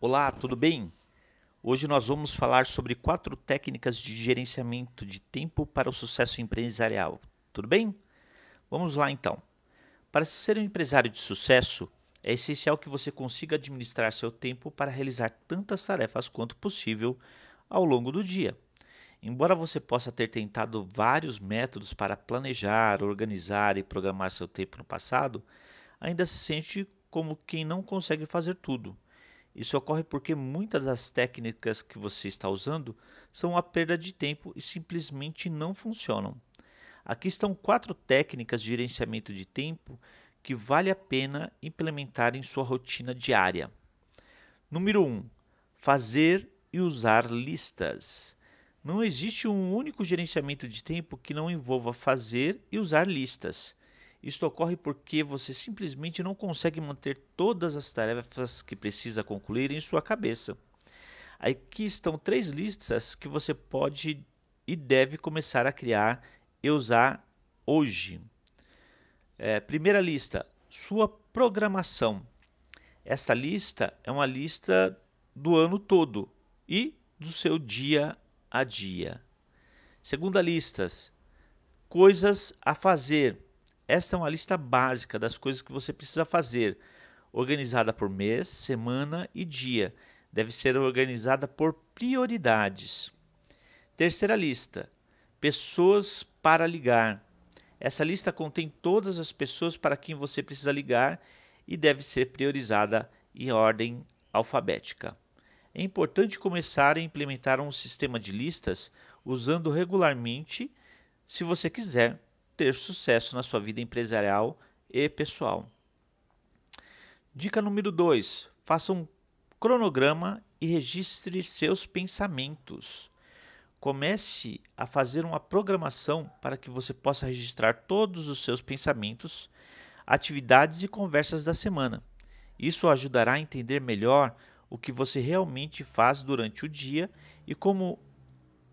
Olá, tudo bem? Hoje nós vamos falar sobre quatro técnicas de gerenciamento de tempo para o sucesso empresarial. Tudo bem? Vamos lá então. Para ser um empresário de sucesso, é essencial que você consiga administrar seu tempo para realizar tantas tarefas quanto possível ao longo do dia. Embora você possa ter tentado vários métodos para planejar, organizar e programar seu tempo no passado, ainda se sente como quem não consegue fazer tudo. Isso ocorre porque muitas das técnicas que você está usando são uma perda de tempo e simplesmente não funcionam. Aqui estão quatro técnicas de gerenciamento de tempo que vale a pena implementar em sua rotina diária. Número 1. Um, fazer e usar listas. Não existe um único gerenciamento de tempo que não envolva fazer e usar listas. Isto ocorre porque você simplesmente não consegue manter todas as tarefas que precisa concluir em sua cabeça. Aqui estão três listas que você pode e deve começar a criar e usar hoje. É, primeira lista: sua programação. Esta lista é uma lista do ano todo e do seu dia a dia. Segunda lista: coisas a fazer. Esta é uma lista básica das coisas que você precisa fazer, organizada por mês, semana e dia. Deve ser organizada por prioridades. Terceira lista: pessoas para ligar. Essa lista contém todas as pessoas para quem você precisa ligar e deve ser priorizada em ordem alfabética. É importante começar a implementar um sistema de listas usando regularmente se você quiser ter sucesso na sua vida empresarial e pessoal. Dica número 2: faça um cronograma e registre seus pensamentos. Comece a fazer uma programação para que você possa registrar todos os seus pensamentos, atividades e conversas da semana. Isso ajudará a entender melhor o que você realmente faz durante o dia e como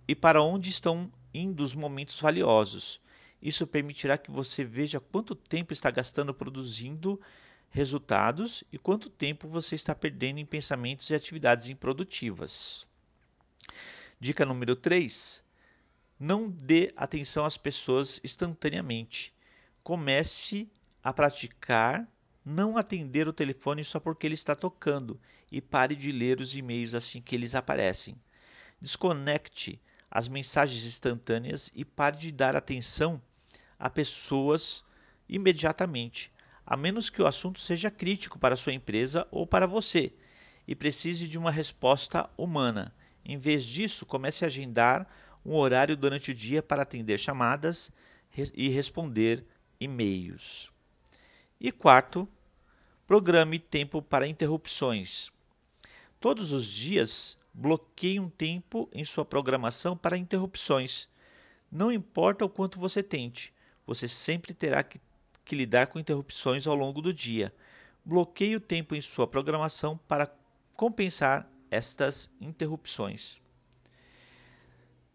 e para onde estão indo os momentos valiosos. Isso permitirá que você veja quanto tempo está gastando produzindo resultados e quanto tempo você está perdendo em pensamentos e atividades improdutivas. Dica número 3: não dê atenção às pessoas instantaneamente. Comece a praticar não atender o telefone só porque ele está tocando e pare de ler os e-mails assim que eles aparecem. Desconecte as mensagens instantâneas e pare de dar atenção a pessoas imediatamente, a menos que o assunto seja crítico para sua empresa ou para você e precise de uma resposta humana. Em vez disso, comece a agendar um horário durante o dia para atender chamadas e responder e-mails. E quarto, programe tempo para interrupções. Todos os dias, bloqueie um tempo em sua programação para interrupções. Não importa o quanto você tente, você sempre terá que, que lidar com interrupções ao longo do dia. Bloqueie o tempo em sua programação para compensar estas interrupções.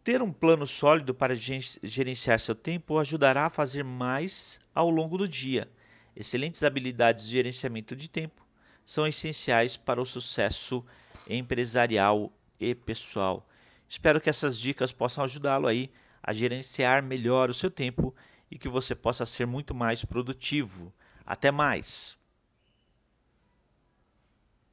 Ter um plano sólido para gerenciar seu tempo ajudará a fazer mais ao longo do dia. Excelentes habilidades de gerenciamento de tempo são essenciais para o sucesso empresarial e pessoal. Espero que essas dicas possam ajudá-lo aí a gerenciar melhor o seu tempo e que você possa ser muito mais produtivo. Até mais!